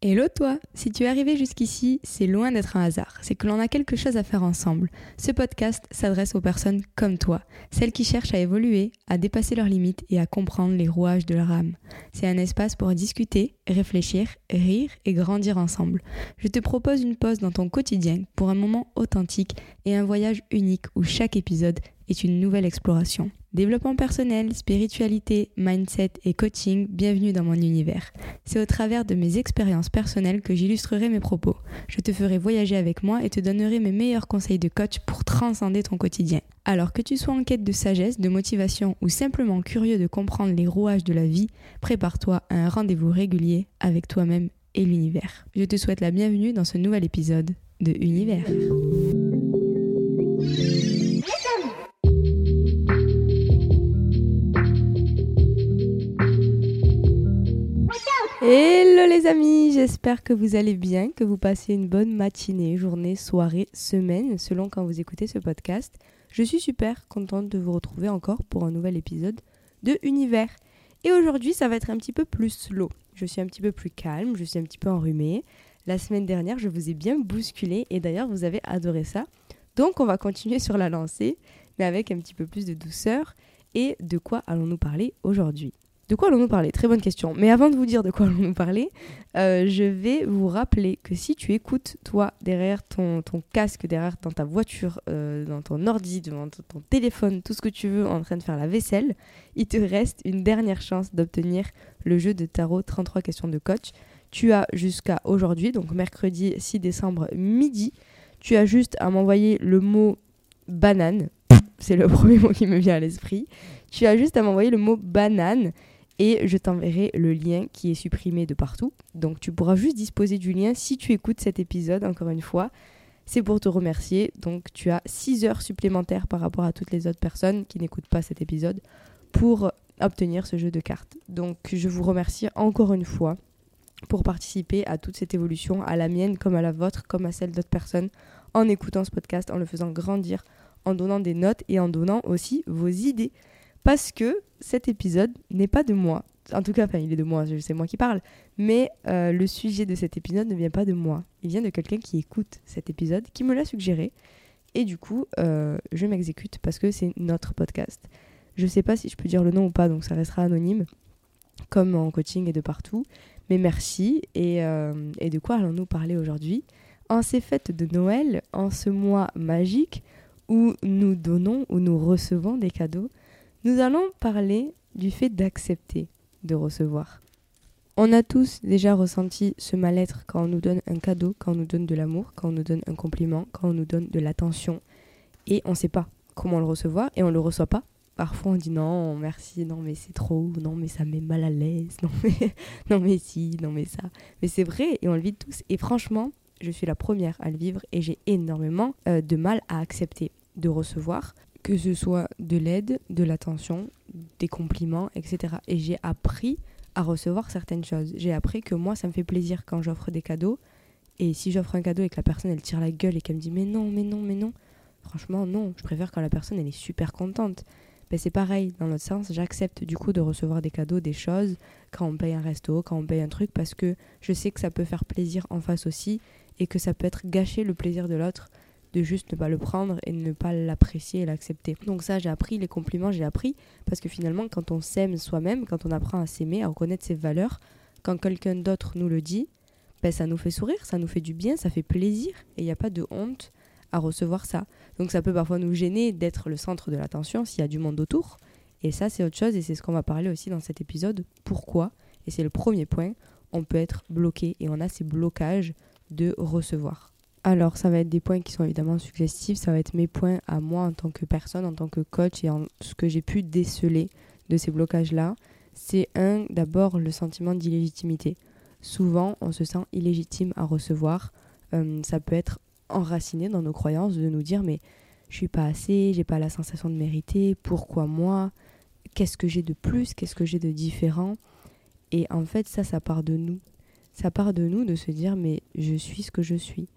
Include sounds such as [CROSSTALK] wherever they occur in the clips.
Hello toi Si tu es arrivé jusqu'ici, c'est loin d'être un hasard, c'est que l'on a quelque chose à faire ensemble. Ce podcast s'adresse aux personnes comme toi, celles qui cherchent à évoluer, à dépasser leurs limites et à comprendre les rouages de leur âme. C'est un espace pour discuter, réfléchir, rire et grandir ensemble. Je te propose une pause dans ton quotidien pour un moment authentique et un voyage unique où chaque épisode est une nouvelle exploration. Développement personnel, spiritualité, mindset et coaching, bienvenue dans mon univers. C'est au travers de mes expériences personnelles que j'illustrerai mes propos. Je te ferai voyager avec moi et te donnerai mes meilleurs conseils de coach pour transcender ton quotidien. Alors que tu sois en quête de sagesse, de motivation ou simplement curieux de comprendre les rouages de la vie, prépare-toi à un rendez-vous régulier avec toi-même et l'univers. Je te souhaite la bienvenue dans ce nouvel épisode de Univers. Amis, j'espère que vous allez bien, que vous passez une bonne matinée, journée, soirée, semaine, selon quand vous écoutez ce podcast. Je suis super contente de vous retrouver encore pour un nouvel épisode de Univers. Et aujourd'hui, ça va être un petit peu plus slow. Je suis un petit peu plus calme, je suis un petit peu enrhumée. La semaine dernière, je vous ai bien bousculé et d'ailleurs, vous avez adoré ça. Donc, on va continuer sur la lancée, mais avec un petit peu plus de douceur. Et de quoi allons-nous parler aujourd'hui? De quoi allons-nous parler? Très bonne question. Mais avant de vous dire de quoi [LAUGHS] allons-nous parler, euh, je vais vous rappeler que si tu écoutes, toi, derrière ton, casque, derrière dans ta voiture, euh, dans ton ordi, dans ton téléphone, tout ce que tu veux, en train de faire la vaisselle, il te reste une dernière chance d'obtenir le jeu de tarot 33 questions de coach. Tu as jusqu'à aujourd'hui, donc mercredi 6 décembre midi, tu as juste à m'envoyer le mot banane. C'est le [LAUGHS] premier mot qui me vient à l'esprit. Tu as juste à m'envoyer le mot banane et je t'enverrai le lien qui est supprimé de partout. Donc tu pourras juste disposer du lien si tu écoutes cet épisode, encore une fois. C'est pour te remercier. Donc tu as 6 heures supplémentaires par rapport à toutes les autres personnes qui n'écoutent pas cet épisode pour obtenir ce jeu de cartes. Donc je vous remercie encore une fois pour participer à toute cette évolution, à la mienne comme à la vôtre, comme à celle d'autres personnes, en écoutant ce podcast, en le faisant grandir, en donnant des notes et en donnant aussi vos idées parce que cet épisode n'est pas de moi. En tout cas, enfin, il est de moi, c'est moi qui parle. Mais euh, le sujet de cet épisode ne vient pas de moi. Il vient de quelqu'un qui écoute cet épisode, qui me l'a suggéré. Et du coup, euh, je m'exécute parce que c'est notre podcast. Je ne sais pas si je peux dire le nom ou pas, donc ça restera anonyme, comme en coaching et de partout. Mais merci. Et, euh, et de quoi allons-nous parler aujourd'hui? En ces fêtes de Noël, en ce mois magique où nous donnons, où nous recevons des cadeaux, nous allons parler du fait d'accepter de recevoir. On a tous déjà ressenti ce mal-être quand on nous donne un cadeau, quand on nous donne de l'amour, quand on nous donne un compliment, quand on nous donne de l'attention. Et on ne sait pas comment le recevoir et on ne le reçoit pas. Parfois on dit non, merci, non mais c'est trop, non mais ça met mal à l'aise, [LAUGHS] non mais, non mais si, non mais ça. Mais c'est vrai et on le vit tous. Et franchement, je suis la première à le vivre et j'ai énormément euh, de mal à accepter de recevoir que ce soit de l'aide, de l'attention, des compliments, etc. Et j'ai appris à recevoir certaines choses. J'ai appris que moi, ça me fait plaisir quand j'offre des cadeaux. Et si j'offre un cadeau et que la personne, elle tire la gueule et qu'elle me dit mais non, mais non, mais non, franchement, non. Je préfère quand la personne, elle est super contente. Ben, c'est pareil, dans l'autre sens, j'accepte du coup de recevoir des cadeaux, des choses, quand on paye un resto, quand on paye un truc, parce que je sais que ça peut faire plaisir en face aussi et que ça peut être gâcher le plaisir de l'autre de juste ne pas le prendre et ne pas l'apprécier et l'accepter. Donc ça, j'ai appris, les compliments, j'ai appris, parce que finalement, quand on s'aime soi-même, quand on apprend à s'aimer, à reconnaître ses valeurs, quand quelqu'un d'autre nous le dit, ben, ça nous fait sourire, ça nous fait du bien, ça fait plaisir, et il n'y a pas de honte à recevoir ça. Donc ça peut parfois nous gêner d'être le centre de l'attention s'il y a du monde autour, et ça c'est autre chose, et c'est ce qu'on va parler aussi dans cet épisode. Pourquoi? Et c'est le premier point, on peut être bloqué, et on a ces blocages de recevoir. Alors, ça va être des points qui sont évidemment suggestifs, ça va être mes points à moi en tant que personne, en tant que coach et en ce que j'ai pu déceler de ces blocages-là. C'est un, d'abord, le sentiment d'illégitimité. Souvent, on se sent illégitime à recevoir. Euh, ça peut être enraciné dans nos croyances de nous dire mais je suis pas assez, j'ai pas la sensation de mériter, pourquoi moi? Qu'est-ce que j'ai de plus? Qu'est-ce que j'ai de différent? Et en fait, ça, ça part de nous. Ça part de nous de se dire mais je suis ce que je suis.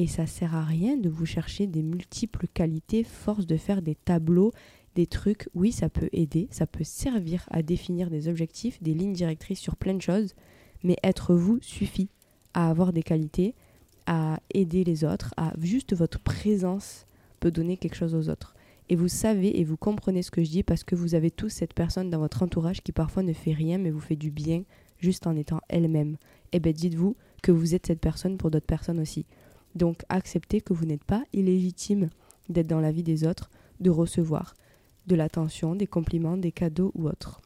Et ça sert à rien de vous chercher des multiples qualités, force de faire des tableaux, des trucs. Oui, ça peut aider, ça peut servir à définir des objectifs, des lignes directrices sur plein de choses, mais être vous suffit. à avoir des qualités, à aider les autres, à juste votre présence peut donner quelque chose aux autres. Et vous savez et vous comprenez ce que je dis parce que vous avez tous cette personne dans votre entourage qui parfois ne fait rien mais vous fait du bien juste en étant elle-même. Et eh bien dites-vous que vous êtes cette personne pour d'autres personnes aussi. Donc acceptez que vous n'êtes pas illégitime d'être dans la vie des autres, de recevoir de l'attention, des compliments, des cadeaux ou autres.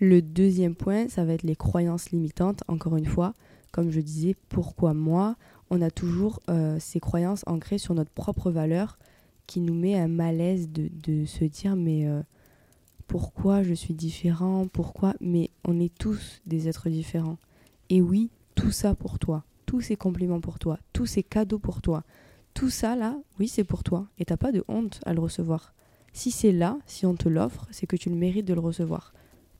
Le deuxième point, ça va être les croyances limitantes. Encore une fois, comme je disais, pourquoi moi On a toujours euh, ces croyances ancrées sur notre propre valeur qui nous met un malaise de, de se dire mais euh, pourquoi je suis différent Pourquoi Mais on est tous des êtres différents. Et oui, tout ça pour toi, tous ces compliments pour toi, tous ces cadeaux pour toi, tout ça là, oui c'est pour toi. Et t'as pas de honte à le recevoir. Si c'est là, si on te l'offre, c'est que tu le mérites de le recevoir.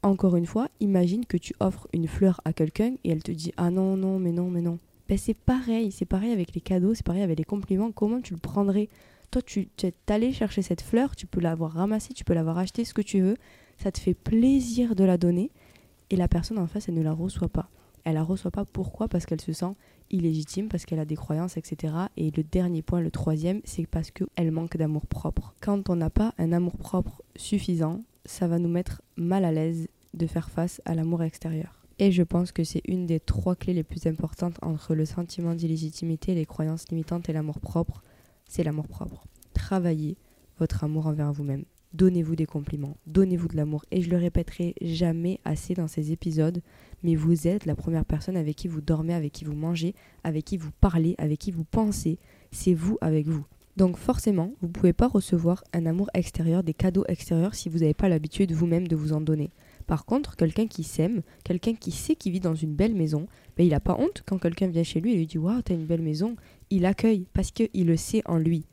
Encore une fois, imagine que tu offres une fleur à quelqu'un et elle te dit ah non non mais non mais non. Ben c'est pareil, c'est pareil avec les cadeaux, c'est pareil avec les compliments. Comment tu le prendrais? Toi, tu es allé chercher cette fleur, tu peux l'avoir ramassée, tu peux l'avoir achetée, ce que tu veux. Ça te fait plaisir de la donner. Et la personne en face, elle ne la reçoit pas. Elle la reçoit pas. Pourquoi? Parce qu'elle se sent illégitime, parce qu'elle a des croyances, etc. Et le dernier point, le troisième, c'est parce qu'elle manque d'amour propre. Quand on n'a pas un amour propre suffisant, ça va nous mettre mal à l'aise de faire face à l'amour extérieur. Et je pense que c'est une des trois clés les plus importantes entre le sentiment d'illégitimité, les croyances limitantes et l'amour propre c'est l'amour propre. Travaillez votre amour envers vous-même. Donnez-vous des compliments, donnez-vous de l'amour. Et je le répéterai jamais assez dans ces épisodes, mais vous êtes la première personne avec qui vous dormez, avec qui vous mangez, avec qui vous parlez, avec qui vous pensez. C'est vous avec vous. Donc forcément, vous ne pouvez pas recevoir un amour extérieur, des cadeaux extérieurs si vous n'avez pas l'habitude vous-même de vous en donner. Par contre, quelqu'un qui s'aime, quelqu'un qui sait qu'il vit dans une belle maison, ben, il n'a pas honte quand quelqu'un vient chez lui et lui dit Waouh, t'as une belle maison il accueille parce qu'il le sait en lui.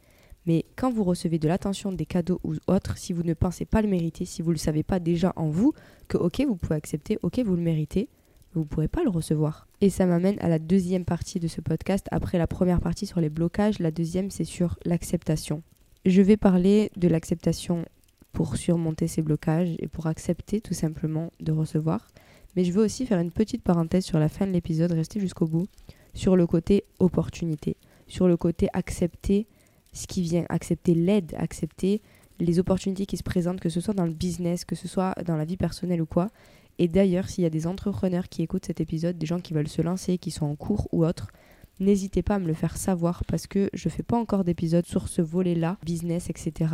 Mais quand vous recevez de l'attention, des cadeaux ou autres, si vous ne pensez pas le mériter, si vous ne le savez pas déjà en vous, que ok, vous pouvez accepter, ok, vous le méritez, vous ne pourrez pas le recevoir. Et ça m'amène à la deuxième partie de ce podcast. Après la première partie sur les blocages, la deuxième c'est sur l'acceptation. Je vais parler de l'acceptation pour surmonter ces blocages et pour accepter tout simplement de recevoir. Mais je veux aussi faire une petite parenthèse sur la fin de l'épisode, restez jusqu'au bout, sur le côté opportunité, sur le côté accepter ce qui vient, accepter l'aide, accepter les opportunités qui se présentent, que ce soit dans le business, que ce soit dans la vie personnelle ou quoi. Et d'ailleurs, s'il y a des entrepreneurs qui écoutent cet épisode, des gens qui veulent se lancer, qui sont en cours ou autres, n'hésitez pas à me le faire savoir parce que je fais pas encore d'épisode sur ce volet-là, business, etc.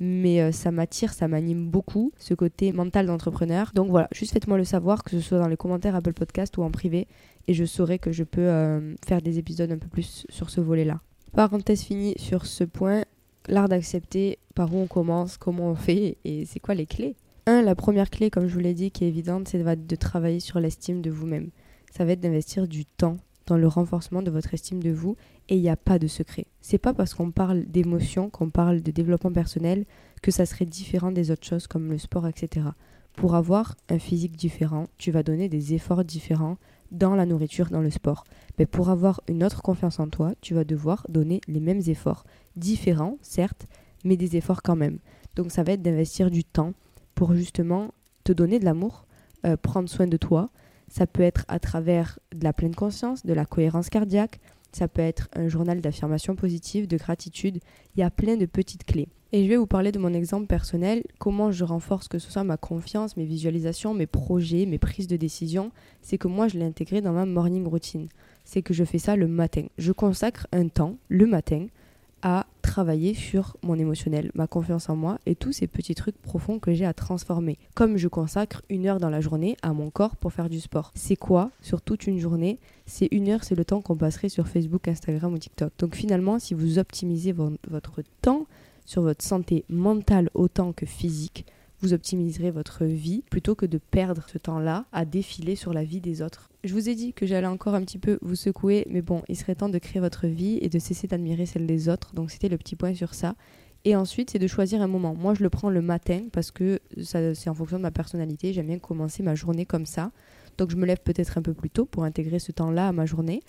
Mais euh, ça m'attire, ça m'anime beaucoup, ce côté mental d'entrepreneur. Donc voilà, juste faites-moi le savoir, que ce soit dans les commentaires Apple Podcast ou en privé, et je saurai que je peux euh, faire des épisodes un peu plus sur ce volet-là. Parenthèse finie sur ce point, l'art d'accepter, par où on commence, comment on fait et c'est quoi les clés? Un, la première clé, comme je vous l'ai dit, qui est évidente, c'est de travailler sur l'estime de vous-même. Ça va être d'investir du temps dans le renforcement de votre estime de vous et il n'y a pas de secret. C'est pas parce qu'on parle d'émotion, qu'on parle de développement personnel que ça serait différent des autres choses comme le sport, etc. Pour avoir un physique différent, tu vas donner des efforts différents dans la nourriture, dans le sport. Mais pour avoir une autre confiance en toi, tu vas devoir donner les mêmes efforts, différents certes, mais des efforts quand même. Donc ça va être d'investir du temps pour justement te donner de l'amour, euh, prendre soin de toi, ça peut être à travers de la pleine conscience, de la cohérence cardiaque, ça peut être un journal d'affirmation positive, de gratitude. Il y a plein de petites clés. Et je vais vous parler de mon exemple personnel, comment je renforce que ce soit ma confiance, mes visualisations, mes projets, mes prises de décision. C'est que moi, je l'ai intégré dans ma morning routine. C'est que je fais ça le matin. Je consacre un temps le matin à travailler sur mon émotionnel, ma confiance en moi et tous ces petits trucs profonds que j'ai à transformer. Comme je consacre une heure dans la journée à mon corps pour faire du sport. C'est quoi sur toute une journée? C'est une heure, c'est le temps qu'on passerait sur Facebook, Instagram ou TikTok. Donc finalement, si vous optimisez votre temps sur votre santé mentale autant que physique, vous optimiserez votre vie plutôt que de perdre ce temps-là à défiler sur la vie des autres. Je vous ai dit que j'allais encore un petit peu vous secouer, mais bon, il serait temps de créer votre vie et de cesser d'admirer celle des autres. Donc c'était le petit point sur ça. Et ensuite, c'est de choisir un moment. Moi, je le prends le matin parce que c'est en fonction de ma personnalité. J'aime bien commencer ma journée comme ça. Donc je me lève peut-être un peu plus tôt pour intégrer ce temps-là à ma journée.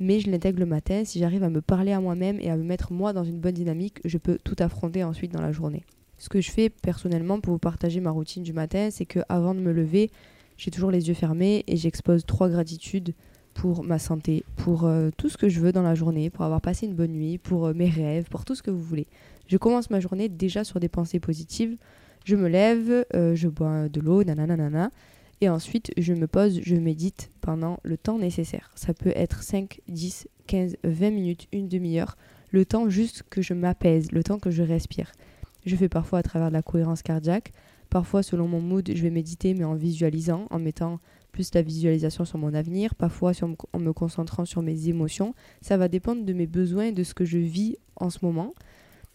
Mais je l'intègre le matin. Si j'arrive à me parler à moi-même et à me mettre moi dans une bonne dynamique, je peux tout affronter ensuite dans la journée. Ce que je fais personnellement pour vous partager ma routine du matin, c'est que avant de me lever, j'ai toujours les yeux fermés et j'expose trois gratitudes pour ma santé, pour euh, tout ce que je veux dans la journée, pour avoir passé une bonne nuit, pour euh, mes rêves, pour tout ce que vous voulez. Je commence ma journée déjà sur des pensées positives. Je me lève, euh, je bois de l'eau, nanana, et ensuite je me pose, je médite pendant le temps nécessaire. Ça peut être 5, 10, 15, 20 minutes, une demi-heure, le temps juste que je m'apaise, le temps que je respire. Je fais parfois à travers la cohérence cardiaque, parfois selon mon mood, je vais méditer mais en visualisant, en mettant plus la visualisation sur mon avenir, parfois en me concentrant sur mes émotions. Ça va dépendre de mes besoins et de ce que je vis en ce moment.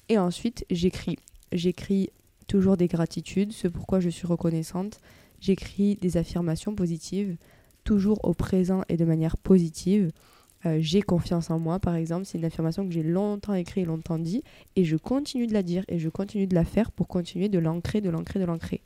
Et ensuite, j'écris. J'écris toujours des gratitudes, ce pourquoi je suis reconnaissante. J'écris des affirmations positives, toujours au présent et de manière positive. Euh, j'ai confiance en moi, par exemple, c'est une affirmation que j'ai longtemps écrite et longtemps dit, et je continue de la dire et je continue de la faire pour continuer de l'ancrer, de l'ancrer, de l'ancrer.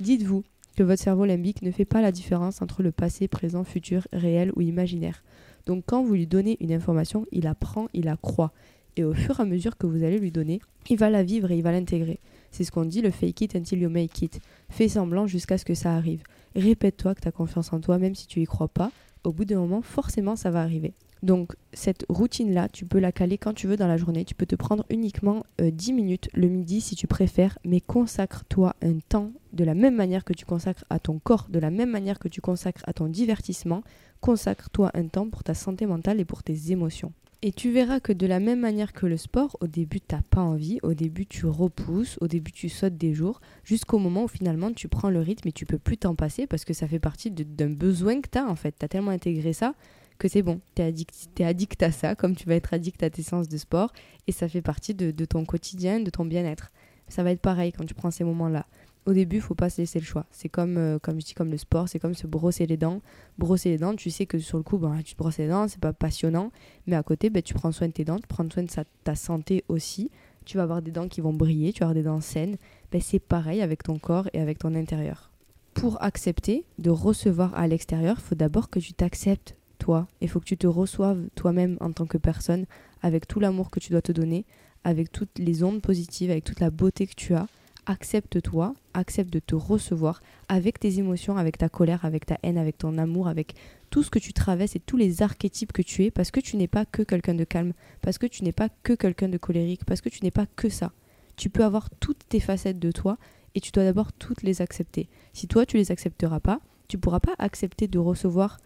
Dites-vous, que votre cerveau limbique ne fait pas la différence entre le passé, présent, futur, réel ou imaginaire. Donc quand vous lui donnez une information, il apprend, il la croit. Et au fur et à mesure que vous allez lui donner, il va la vivre et il va l'intégrer. C'est ce qu'on dit le fake it until you make it. Fais semblant jusqu'à ce que ça arrive. Répète-toi que tu as confiance en toi, même si tu y crois pas. Au bout d'un moment, forcément, ça va arriver. Donc cette routine-là, tu peux la caler quand tu veux dans la journée. Tu peux te prendre uniquement 10 euh, minutes le midi si tu préfères, mais consacre-toi un temps de la même manière que tu consacres à ton corps, de la même manière que tu consacres à ton divertissement. Consacre-toi un temps pour ta santé mentale et pour tes émotions. Et tu verras que de la même manière que le sport, au début tu n'as pas envie, au début tu repousses, au début tu sautes des jours, jusqu'au moment où finalement tu prends le rythme et tu peux plus t'en passer parce que ça fait partie d'un besoin que tu as en fait. Tu as tellement intégré ça que c'est bon, tu es addict, addict à ça, comme tu vas être addict à tes séances de sport, et ça fait partie de, ton quotidien, de ton bien-être. Ça va être pareil quand tu prends ces moments-là. Au début, faut pas se laisser le choix. C'est comme, euh, comme je dis, comme le sport, c'est comme se brosser les dents. Brosser les dents, tu sais que sur le coup, ben, tu te brosses les dents, c'est pas passionnant, mais à côté, ben, tu prends soin de tes dents, tu prends soin de ta santé aussi. Tu vas avoir des dents qui vont briller, tu vas avoir des dents saines. Ben, c'est pareil avec ton corps et avec ton intérieur. Pour accepter de recevoir à l'extérieur, faut d'abord que tu t'acceptes toi. Il faut que tu te reçoives toi-même en tant que personne, avec tout l'amour que tu dois te donner, avec toutes les ondes positives, avec toute la beauté que tu as. Accepte-toi, accepte de te recevoir avec tes émotions, avec ta colère, avec ta haine, avec ton amour, avec tout ce que tu traverses et tous les archétypes que tu es, parce que tu n'es pas que quelqu'un de calme, parce que tu n'es pas que quelqu'un de colérique, parce que tu n'es pas que ça. Tu peux avoir toutes tes facettes de toi et tu dois d'abord toutes les accepter. Si toi tu les accepteras pas, tu pourras pas accepter de recevoir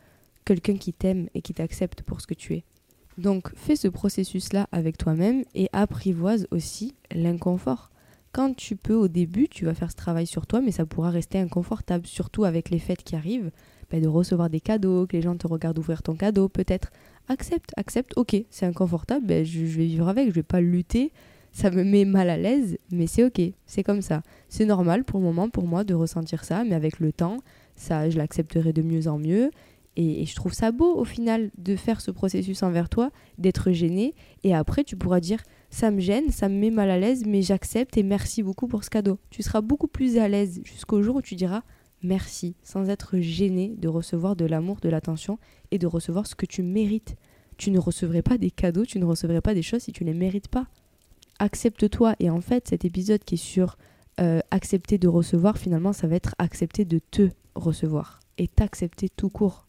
quelqu'un qui t'aime et qui t'accepte pour ce que tu es. Donc fais ce processus-là avec toi-même et apprivoise aussi l'inconfort. Quand tu peux au début, tu vas faire ce travail sur toi, mais ça pourra rester inconfortable, surtout avec les fêtes qui arrivent, bah, de recevoir des cadeaux, que les gens te regardent ouvrir ton cadeau, peut-être. Accepte, accepte, ok, c'est inconfortable, bah, je, je, vais vivre avec, je vais pas lutter, ça me met mal à l'aise, mais c'est ok, c'est comme ça. C'est normal pour le moment pour moi de ressentir ça, mais avec le temps, ça, je l'accepterai de mieux en mieux et, je trouve ça beau au final de faire ce processus envers toi, d'être gêné. Et après, tu pourras dire ça me gêne, ça me met mal à l'aise, mais j'accepte et merci beaucoup pour ce cadeau. Tu seras beaucoup plus à l'aise jusqu'au jour où tu diras merci, sans être gêné de recevoir de l'amour, de l'attention et de recevoir ce que tu mérites. Tu ne recevrais pas des cadeaux, tu ne recevrais pas des choses si tu ne les mérites pas. Accepte-toi. Et en fait, cet épisode qui est sur euh, accepter de recevoir, finalement, ça va être accepter de te recevoir et t'accepter tout court.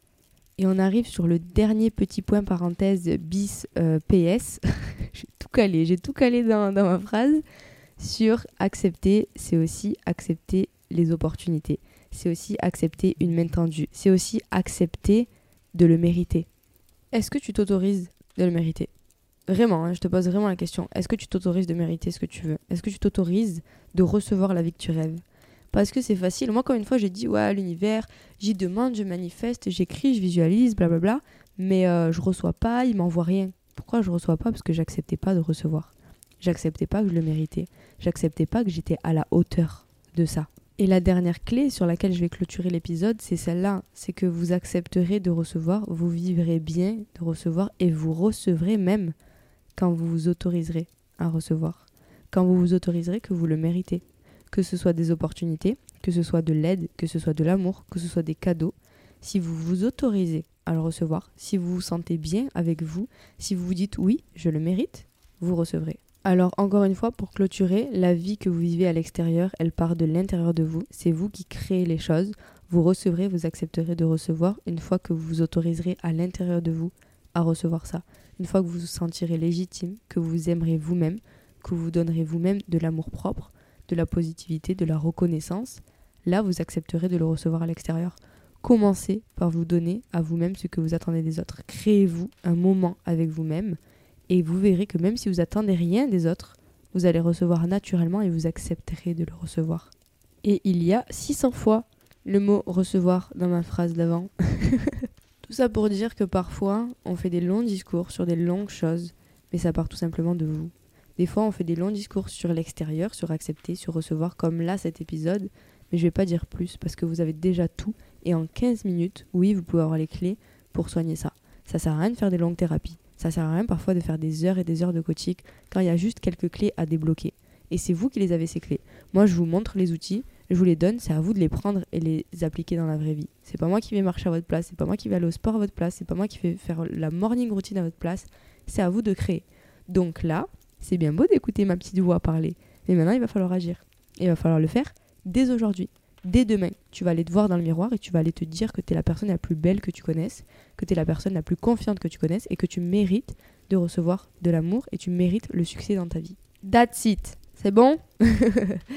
Et on arrive sur le dernier petit point parenthèse bis euh, PS. [LAUGHS] j'ai tout calé, j'ai tout calé dans, ma phrase. Sur accepter, c'est aussi accepter les opportunités. C'est aussi accepter une main tendue. C'est aussi accepter de le mériter. Est-ce que tu t'autorises de le mériter? Vraiment, hein, je te pose vraiment la question. Est-ce que tu t'autorises de mériter ce que tu veux? Est-ce que tu t'autorises de recevoir la vie que tu rêves? Parce que c'est facile. Moi, comme une fois, j'ai dit, ouais, l'univers, j'y demande, je manifeste, j'écris, je visualise, blablabla, mais euh, je reçois pas, il m'envoie rien. Pourquoi je reçois pas? Parce que j'acceptais pas de recevoir. J'acceptais pas que je le méritais. J'acceptais pas que j'étais à la hauteur de ça. Et la dernière clé sur laquelle je vais clôturer l'épisode, c'est celle-là. C'est que vous accepterez de recevoir, vous vivrez bien de recevoir et vous recevrez même quand vous vous autoriserez à recevoir. Quand vous vous autoriserez que vous le méritez que ce soit des opportunités, que ce soit de l'aide, que ce soit de l'amour, que ce soit des cadeaux, si vous vous autorisez à le recevoir, si vous vous sentez bien avec vous, si vous vous dites oui, je le mérite, vous recevrez. Alors encore une fois, pour clôturer, la vie que vous vivez à l'extérieur, elle part de l'intérieur de vous, c'est vous qui créez les choses, vous recevrez, vous accepterez de recevoir une fois que vous vous autoriserez à l'intérieur de vous à recevoir ça. Une fois que vous vous sentirez légitime, que vous aimerez vous-même, que vous donnerez vous-même de l'amour propre, de la positivité, de la reconnaissance, là vous accepterez de le recevoir à l'extérieur. Commencez par vous donner à vous-même ce que vous attendez des autres. Créez-vous un moment avec vous-même et vous verrez que même si vous attendez rien des autres, vous allez recevoir naturellement et vous accepterez de le recevoir. Et il y a 600 fois le mot recevoir dans ma phrase d'avant. [LAUGHS] tout ça pour dire que parfois, on fait des longs discours sur des longues choses, mais ça part tout simplement de vous. Des fois, on fait des longs discours sur l'extérieur, sur accepter, sur recevoir, comme là cet épisode, mais je vais pas dire plus parce que vous avez déjà tout et en 15 minutes, oui, vous pouvez avoir les clés pour soigner ça. Ça sert à rien de faire des longues thérapies. Ça sert à rien parfois de faire des heures et des heures de coaching quand il y a juste quelques clés à débloquer. Et c'est vous qui les avez ces clés. Moi, je vous montre les outils, je vous les donne, c'est à vous de les prendre et les appliquer dans la vraie vie. C'est pas moi qui vais marcher à votre place, c'est pas moi qui vais aller au sport à votre place, c'est pas moi qui vais faire la morning routine à votre place. C'est à vous de créer. Donc là, c'est bien beau d'écouter ma petite voix parler, mais maintenant il va falloir agir. il va falloir le faire dès aujourd'hui dès demain, tu vas aller te voir dans le miroir et tu vas aller te dire que tu es la personne la plus belle que tu connaisses, que tu es la personne la plus confiante que tu connaisses et que tu mérites de recevoir de l'amour et tu mérites le succès dans ta vie. That's it. C'est bon? [LAUGHS]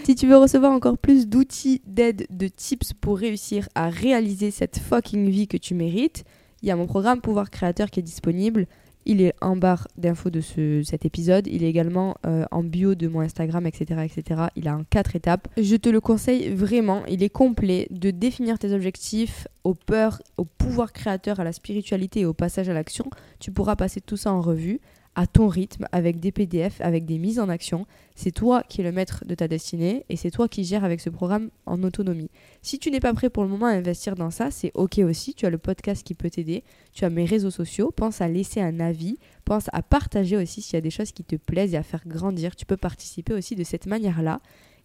Si tu veux recevoir encore plus d'outils, d'aide, de tips pour réussir à réaliser cette fucking vie que tu mérites, il y a mon programme Pouvoir Créateur qui est disponible. Il est en barre d'infos de ce, cet épisode. Il est également euh, en bio de mon Instagram, etc., etc. Il a en quatre étapes. Je te le conseille vraiment. Il est complet de définir tes objectifs, aux peurs, au pouvoir créateur, à la spiritualité et au passage à l'action. Tu pourras passer tout ça en revue à ton rythme, avec des PDF, avec des mises en action. C'est toi qui es le maître de ta destinée et c'est toi qui gères avec ce programme en autonomie. Si tu n'es pas prêt pour le moment à investir dans ça, c'est ok aussi. Tu as le podcast qui peut t'aider, tu as mes réseaux sociaux. Pense à laisser un avis, pense à partager aussi s'il y a des choses qui te plaisent et à faire grandir. Tu peux participer aussi de cette manière-là.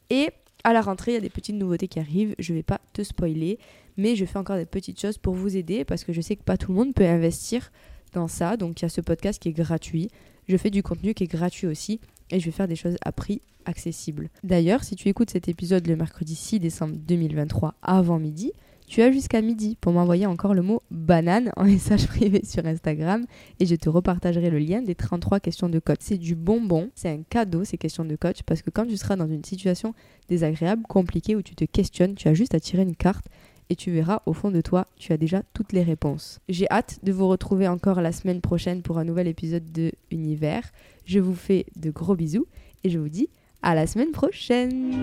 Et à la rentrée, il y a des petites nouveautés qui arrivent. Je ne vais pas te spoiler, mais je fais encore des petites choses pour vous aider parce que je sais que pas tout le monde peut investir dans ça. Donc il y a ce podcast qui est gratuit. Je fais du contenu qui est gratuit aussi et je vais faire des choses à prix accessible. D'ailleurs, si tu écoutes cet épisode le mercredi 6 décembre 2023 avant midi, tu as jusqu'à midi pour m'envoyer encore le mot banane en [LAUGHS] message privé sur Instagram et je te repartagerai le lien des 33 questions de coach. C'est du bonbon, c'est un cadeau ces questions de coach parce que quand tu seras dans une situation désagréable, compliquée où tu te questionnes, tu as juste à tirer une carte et tu verras au fond de toi, tu as déjà toutes les réponses. J'ai hâte de vous retrouver encore la semaine prochaine pour un nouvel épisode de Univers. Je vous fais de gros bisous et je vous dis à la semaine prochaine.